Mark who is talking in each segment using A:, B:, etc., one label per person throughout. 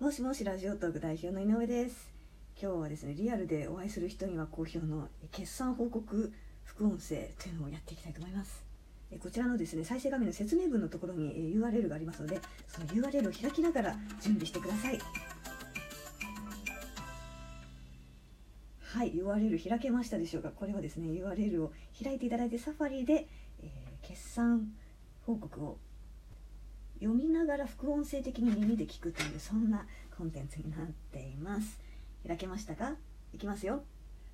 A: もしもしラジオトーク代表の井上です。今日はですねリアルでお会いする人には好評の決算報告副音声というのをやっていきたいと思います。こちらのですね再生画面の説明文のところに URL がありますのでその URL を開きながら準備してください。はい URL 開けましたでしょうか？これはですね URL を開いていただいてサファリで、えー決算報告を読みながら副音声的に耳で聞くというそんなコンテンツになっています。開けましたかいきますよ。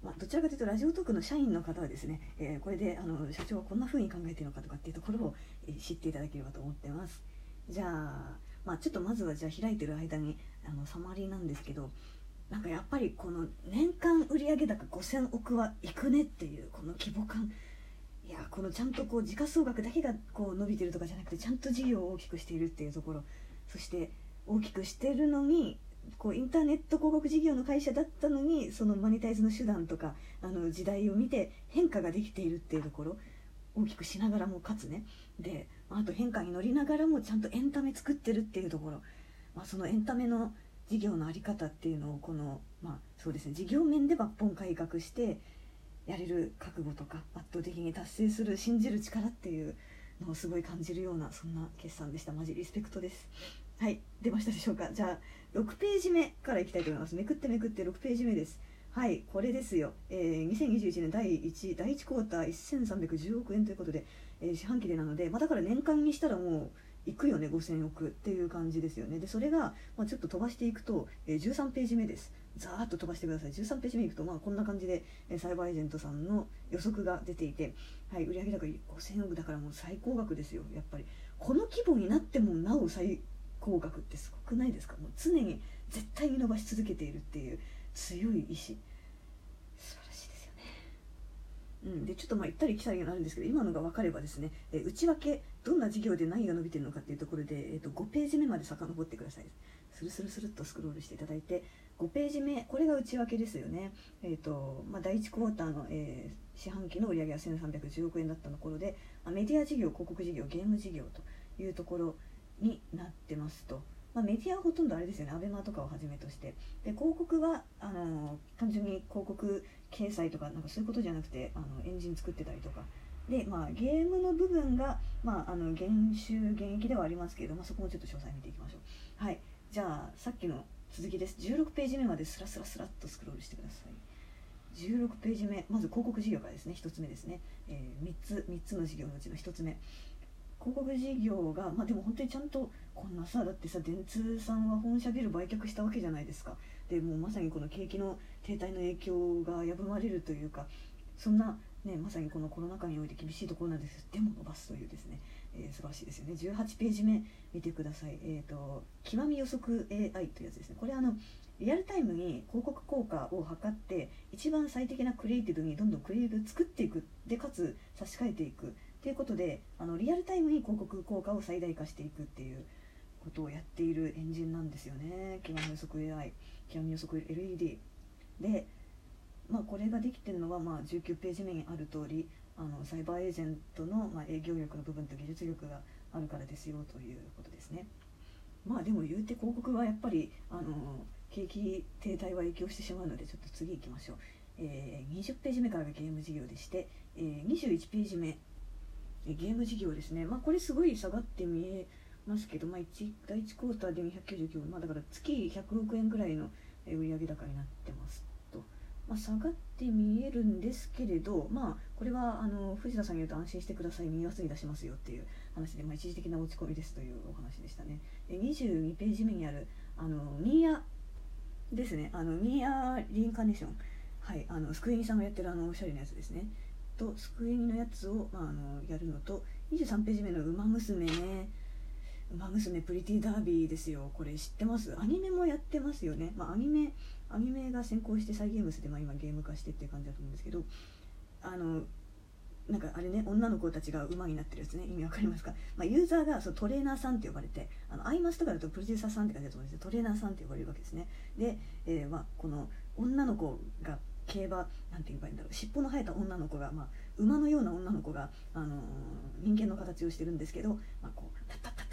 A: まあ、どちらかというとラジオトークの社員の方はですね、えーこれであの社長はこんな風に考えているのかとかっていうところを、えー知っていただければと思ってます。じゃあ,、まあちょっとまずはじゃあ開いてる間にあのサマリーなんですけどなんかやっぱりこの年間売上高5000億はいくねっていうこの規模感やこのちゃんとこう時価総額だけがこう伸びてるとかじゃなくてちゃんと事業を大きくしているっていうところ。そして大きくしてるのにこうインターネット広告事業の会社だったのにそのマネタイズの手段とかあの時代を見て変化ができているっていうところ。大きくしながらもかつね。であと変化に乗りながらもちゃんとエンタメ作ってるっていうところ、まあ、そのエンタメの事業の在り方っていうのをこのまあそうですね事業面で抜本改革してやれる覚悟とか圧倒的に達成する信じる力っていうのをすごい感じるようなそんな決算でした。マジリスペクトです。はい。出ましたでしょうか。じゃあ6ページ目からいきたいと思います。めくってめくって6ページ目です。はいこれですよ、えー2021年第1第1クォーター1310億円ということで、えー四半期でなので、まあ、だから年間にしたらもういくよね5000億っていう感じですよね。でそれが、まあ、ちょっと飛ばしていくと、えー13ページ目です。ざーっと飛ばしてください。13ページ目いくとまあこんな感じで、えーサイバーエージェントさんの予測が出ていて、はい、売上高5000億だからもう最高額ですよやっぱり。この規模になってもなお最高額ってすごくないですか？もう常に絶対に伸ばし続けているっていう強い意志素晴らしいですよねうん、でちょっとまあ行ったり来たりになるんですけど今のが分かればですね、えー内訳どんな事業で何が伸びてるのかっていうところで、えー、と5ページ目まで遡ってくださいスルスルスルっとスクロールしていただいて5ページ目これが内訳ですよね、えーとまあ、第1クォーターの、えー四半期の売上は1310億円だったところでまあメディア事業広告事業ゲーム事業というところになってますと。まあ、メディアはほとんどあれですよね、アベマとかをはじめとして。で、広告は、あの単純に広告掲載とか、なんかそういうことじゃなくて、あのエンジン作ってたりとか。で、まあ、ゲームの部分が、まあ、あの減収減益ではありますけれども、そこもちょっと詳細見ていきましょう。はい。じゃあ、さっきの続きです。16ページ目までスラスラスラっとスクロールしてください。16ページ目、まず広告事業からですね、1つ目ですね。え3つ、3つの事業のうちの1つ目。広告事業が、まあ、でも本当にちゃんとこんなさだってさ電通さんは本社ビル売却したわけじゃないですかでもうまさにこの景気の停滞の影響が危ぶまれるというかそんな、ね、まさにこのコロナ禍において厳しいところなんです。でも伸ばすというですね、えー素晴らしいですよね。18ページ目見てください。えっ、と極み予測 AI というやつですね。これあのリアルタイムに広告効果を測って一番最適なクリエイティブにどんどんクリエイティブ作っていく。でかつ差し替えていく。ということであのリアルタイムに広告効果を最大化していくっていうことをやっているエンジンなんですよね。極み予測 AI 極み予測 LED で、まあ、これができてるのは、まあ、19ページ目にある通りあのサイバーエージェントの、ま、営業力の部分と技術力があるからですよということですね。まあでも言うて広告はやっぱりあの景気停滞は影響してしまうのでちょっと次行きましょう、えー20ページ目からがゲーム事業でして、えー21ページ目。えゲーム事業ですね、まあ、これすごい下がって見えますけど、まあ、1第1クォーターで299まあ、だから月100億円ぐらいの売上高になってますと、まあ、下がって見えるんですけれど、まあ、これはあの藤田さんに言うと安心してください、2月に出しますよっていう話で、まあ、一時的な落ち込みですというお話でしたね。え22ページ目にあるあのミーアですね、あのミーアリンカネーション、はい、あのスクエニさんがやってるあのおしゃれなやつですね。とスクエニのやつを、まあ、あのやるのと23ページ目の「ウマ娘」ね「ウマ娘プリティダービー」ですよ。これ知ってます？アニメもやってますよね、まあ、アニメアニメが先行してサイ・ゲームスで、まあ、今ゲーム化してっていう感じだと思うんですけど。あのなんかあれね女の子たちが馬になってるやつね。意味わかりますか、まあ、ユーザーがそうトレーナーさんって呼ばれてあのアイマスとかだとプロデューサーさんって感じだと思うんですよ。トレーナーさんって呼ばれるわけですね。で、えーまあ、この女の子が競馬なんて言えばいいんだろう。尻尾の生えた女の子が、まあ、馬のような女の子が、あのー人間の形をしてるんですけど、まあ、こうタッタッタッ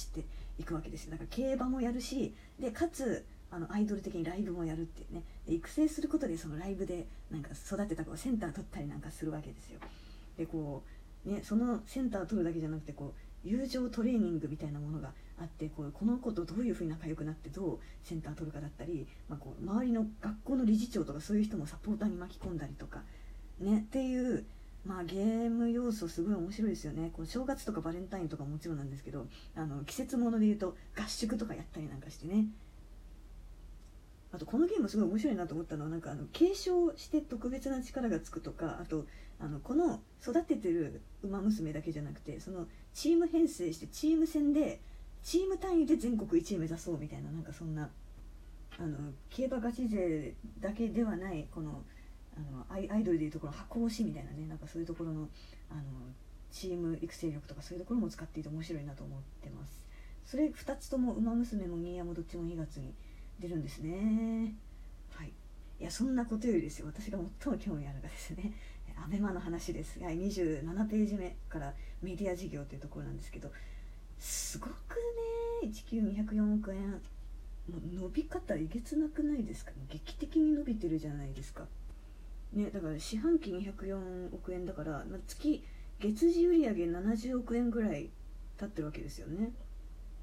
A: 走っていくわけですよ。だから競馬もやるしでかつあのアイドル的にライブもやるっていうね。育成することでそのライブでなんか育てた子がセンター取ったりなんかするわけですよ。でこうねそのセンター取るだけじゃなくてこう友情トレーニングみたいなものがあってこうこの子とどういうふうに仲良くなってどうセンター取るかだったり、まあ、こう周りの学校の理事長とかそういう人もサポーターに巻き込んだりとかねっていうまあゲーム要素すごい面白いですよね。こう正月とかバレンタインとかもちろんなんですけどあの季節もので言うと合宿とかやったりなんかしてね。あとこのゲームすごい面白いなと思ったのはなんかあの継承して特別な力がつくとかあとあのこの育ててる馬娘だけじゃなくてそのチーム編成してチーム戦でチーム単位で全国1位目指そうみたいななんかそんなあの競馬ガチ勢だけではないこのあのアイアイドルでいうところ箱推しみたいなねなんかそういうところのあのチーム育成力とかそういうところも使っていて面白いなと思ってます。それ2つとも「ウマ娘」も「新山」どっちも2月に出るんですね。はい。いやそんなことよりですよ。私が最も興味あるのがですねアベマの話です。はい27ページ目からメディア事業というところなんですけどすごくね19204億円。もう伸び方えげつなくないですか？劇的に伸びてるじゃないですか。ねだから四半期204億円だから、まあ、月月次売上70億円ぐらい経ってるわけですよね。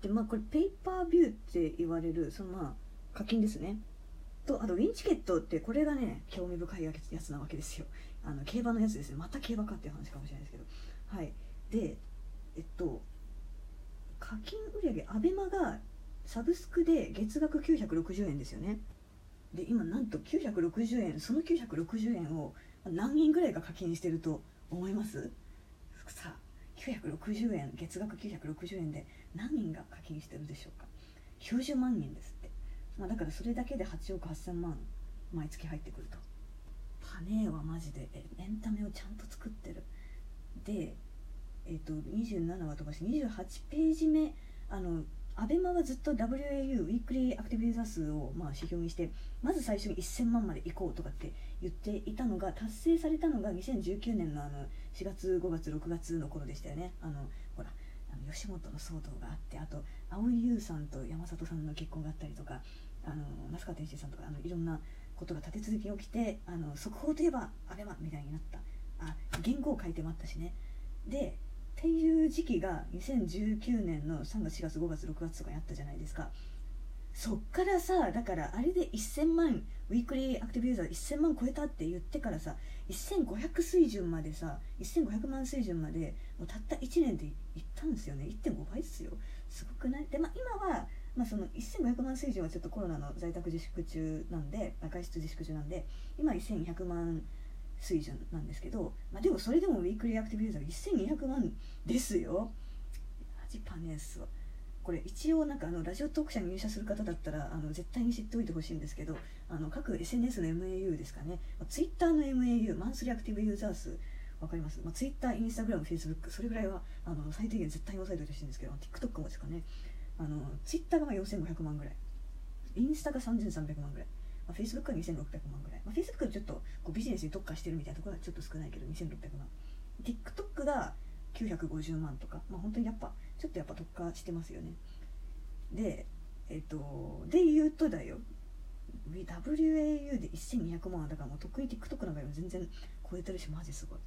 A: でまあこれペーパービューって言われるそのまあ課金ですね。とあとウィンチケットってこれがね興味深いやつなわけですよ。あの競馬のやつですね。また競馬かっていう話かもしれないですけど。はい。でえっと課金売上アベマがサブスクで月額960円ですよね。で今なんと960円その960円を何人ぐらいが課金してると思います？さあ960円月額960円で何人が課金してるでしょうか？90万人ですって、まあ、だからそれだけで8億8000万毎月入ってくると。パネーはマジでエンタメをちゃんと作ってる。でえっ、と27は飛ばして28ページ目あのアベマはずっと WAU ウィークリーアクティブユーザー数をまあ指標にしてまず最初に1000万まで行こうとかって言っていたのが達成されたのが2019年のあの4月5月6月の頃でしたよね。あのほらあの吉本の騒動があってあと蒼井優さんと山里さんの結婚があったりとかあの那須川天心さんとかあのいろんなことが立て続けに起きてあの速報といえばアベマみたいになった。あ原稿を書いてもあったしね。でっていう時期が2019年の3月4月5月6月とかにあったじゃないですか。そっからさだからあれで1000万ウィークリーアクティブユーザー1000万超えたって言ってからさ1500水準までさ1500万水準までもうたった1年でいったんですよね。1.5倍ですよ。すごくない？でまあ今はまあ、その1500万水準はちょっとコロナの在宅自粛中なんで外出自粛中なんで今1200万水準なんですけど、まあ、でもそれでもウィークリーアクティブユーザーが1200万ですよ。マジパネーっすわこれ一応なんかあのラジオトーク社に入社する方だったらあの絶対に知っておいてほしいんですけどあの各 SNS の MAU ですかね、まあ、Twitter の MAU マンスリーアクティブユーザー数わかります、まあ、Twitter、Instagram、Facebook それぐらいはあの最低限絶対に押さえておいてほしいんですけど TikTok もですかね。あの Twitter が4500万ぐらい。インスタが3300万ぐらい。まあ、Facebook は2600万ぐらい、まあ、Facebook ちょっとこうビジネスに特化してるみたいなところはちょっと少ないけど2600万。TikTok が950万とか、まあ、本当にやっぱちょっとやっぱ特化してますよね。でえっ、ー、とで言うとだよ。WAU で1200万だからもう得意 TikTok の場合は全然超えてるしマジすごい。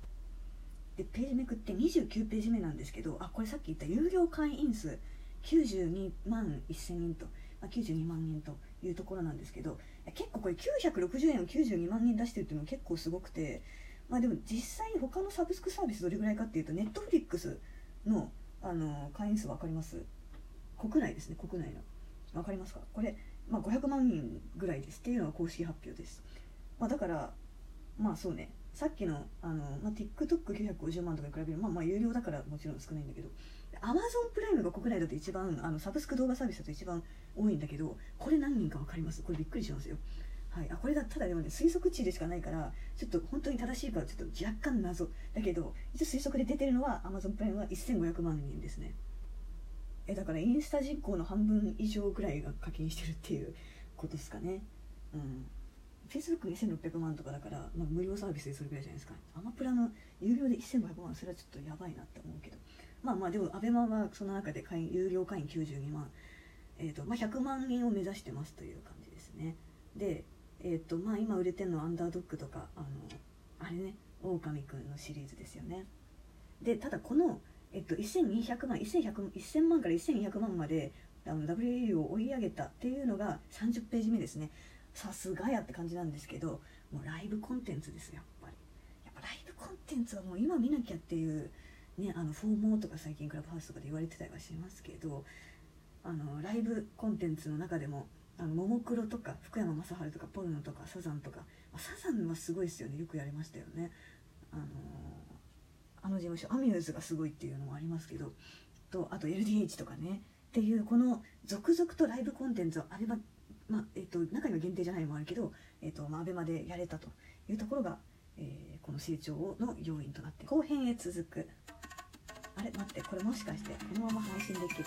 A: でページめくって29ページ目なんですけどあこれさっき言った有料会員数92万1000人と、まあ、92万人というところなんですけど結構これ960円を92万人出してるっていうのは結構すごくてまあでも実際に他のサブスクサービスどれぐらいかっていうとネットフリックスのあの会員数分かります？国内ですね国内の。分かりますか？これ、まあ、500万人ぐらいですっていうのが公式発表です、まあ、だからまあそうね。さっきのあの、まあ、TikTok950 万とかに比べるまあまあ有料だからもちろん少ないんだけど Amazon プライムが国内だと一番あのサブスク動画サービスだと一番多いんだけどこれ何人か分かります？これびっくりしますよ。はい、あこれだただでもね推測値でしかないからちょっと本当に正しいかはちょっと若干謎。だけど一応推測で出てるのは Amazon プライムは1500万人ですね。えだからインスタ人口の半分以上ぐらいが課金してるっていうことですかね。うん。Facebook2600 万とかだから、まあ、無料サービスでそれぐらいじゃないですか。アマプラの有料で1500万それはちょっとやばいなって思うけど。まあまあでも ABEMA はその中で会員有料会員92万、えーとまあ、100万人を目指してますという感じですね。で、えーとまあ、今売れてるのはアンダードッグとかあのあれね狼くんのシリーズですよね。でただこの、えっと、1200万1100 1000万から1200万まであの WAU を追い上げたっていうのが30ページ目ですね。さすがやって感じなんですけどもうライブコンテンツですやっぱり。やっぱライブコンテンツはもう今見なきゃっていうねあのフォーモーとか最近クラブハウスとかで言われてたりはしますけどあのライブコンテンツの中でもあのももクロとか福山雅治とかポルノとかサザンとか、まあ、サザンはすごいですよね。よくやりましたよね。あのあの事務所アミューズがすごいっていうのもありますけどとあと LDH とかね。っていうこの続々とライブコンテンツをあればまあえっと、中には限定じゃないもあるけど、えっとまあ、アベマでやれたというところが、えー、この成長の要因となって後編へ続くあれ待ってこれもしかしてこのまま配信できる。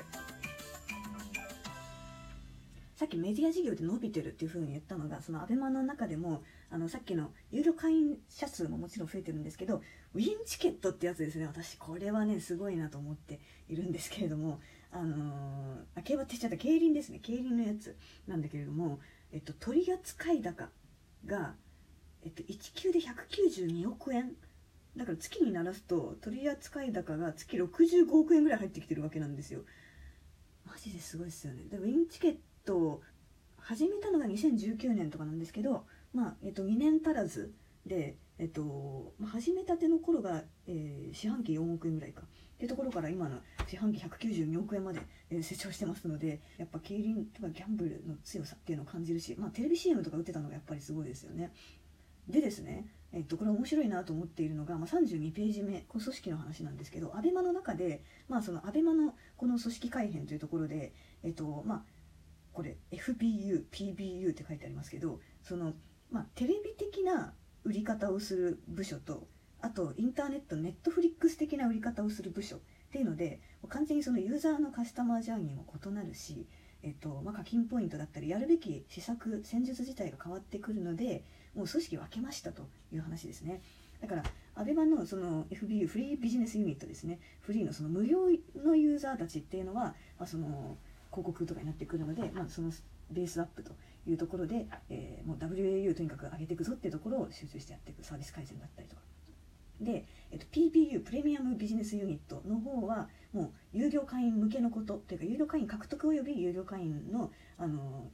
A: さっきメディア事業で伸びてるっていうふうに言ったのがその ABEMA の中でもあのさっきの有料会員者数ももちろん増えてるんですけどウィンチケットってやつですね。私これはねすごいなと思っているんですけれどもあのー、競馬って言っちゃった。競輪ですね。競輪のやつなんだけれども、えっと、取扱高が、えっと、1級で192億円だから月にならすと取扱高が月65億円ぐらい入ってきてるわけなんですよ。マジですごいですよね。でウィンチケットを始めたのが2019年とかなんですけどまあ、えっと、2年足らずでえっと、始めたての頃が、えー、四半期4億円ぐらいか。っていうところから今の四半期192億円まで、えー、成長してますのでやっぱ競輪とかギャンブルの強さっていうのを感じるし、まあ、テレビ CM とか打ってたのがやっぱりすごいですよね。でですね、えっと、これ面白いなと思っているのが、まあ、32ページ目この組織の話なんですけど ABEMA の中で、まあ、その ABEMA のこの組織改編というところで、えっとまあ、これ FPU、PBU って書いてありますけどその、まあ、テレビ的な売り方をする部署とあとインターネットネットフリックス的な売り方をする部署っていうので完全にそのユーザーのカスタマージャーニーも異なるし、えっとまあ、課金ポイントだったりやるべき施策戦術自体が変わってくるのでもう組織分けましたという話ですね。だから ABEMA のその FBU フリービジネスユニットですね。フリーのその無料のユーザーたちっていうのは、まあ、その広告とかになってくるので、まあ、そのベースアップというところで、えー、もう WAU とにかく上げていくぞっていうところを集中してやっていくサービス改善だったりとか。で、えっと、PBU プレミアムビジネスユニットの方はもう有料会員向けのことというか有料会員獲得および有料会員のあの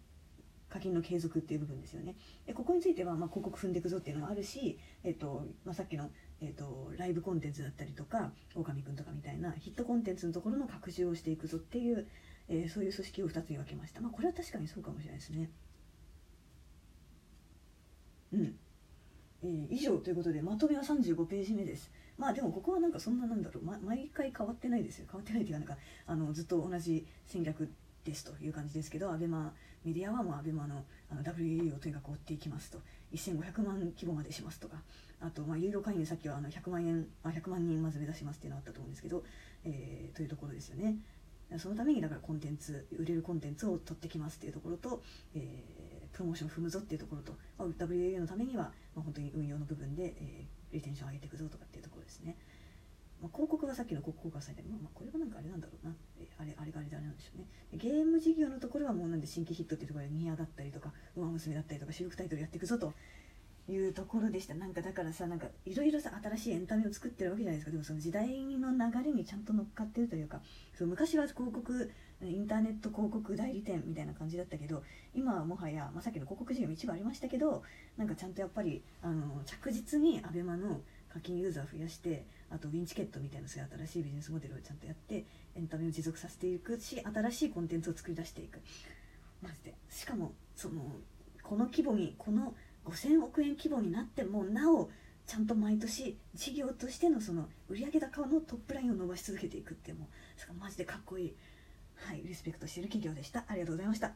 A: 課金の継続っていう部分ですよね。でここについては、まあ、広告踏んでいくぞっていうのもあるし、えっとまあ、さっきの、えっと、ライブコンテンツだったりとか狼くんとかみたいなヒットコンテンツのところの拡充をしていくぞっていう、えー、そういう組織を2つに分けました、まあ、これは確かにそうかもしれないですね。うん。えー、以上ということでまとめは35ページ目です。まあでもここはなんかそんななんだろう、ま、毎回変わってないですよ。変わってないっていうかなんかあのずっと同じ戦略ですという感じですけど ABEMA メディアはもう ABEMA のあの WAU をとにかく追っていきますと。1500万規模までしますとか。あとまあ有料会員さっきはあの100万円あ100万人まず目指しますっていうのあったと思うんですけど、えー、というところですよね。そのためにだからコンテンツ売れるコンテンツを取ってきますっていうところと、えープロモーションを踏むぞっていうところと、まあ、WAU のためには、まあ、本当に運用の部分で、えー、リテンションを上げていくぞとかっていうところですね。まあ、広告がさっきの広告がされて、まあ、まあこれはなんかあれなんだろうな、えー、あれあれがあれであれなんでしょうね。ゲーム事業のところはもうなんで新規ヒットっていうところでニアだったりとかウマ娘だったりとか主力タイトルやっていくぞというところでした。なんかだからさなんかいろいろさ新しいエンタメを作ってるわけじゃないですか。でもその時代の流れにちゃんと乗っかってるというかそう昔は広告インターネット広告代理店みたいな感じだったけど今はもはや、まあ、さっきの広告事業も一部ありましたけどなんかちゃんとやっぱりあの着実に ABEMA の課金ユーザー増やしてあとウィンチケットみたいなそういう新しいビジネスモデルをちゃんとやってエンタメを持続させていくし新しいコンテンツを作り出していく。マジで。しかもそのこの規模にこの5000億円規模になってもなおちゃんと毎年事業としてのその売上高のトップラインを伸ばし続けていくってもうマジでかっこいい。はいリスペクトしている企業でした。ありがとうございました。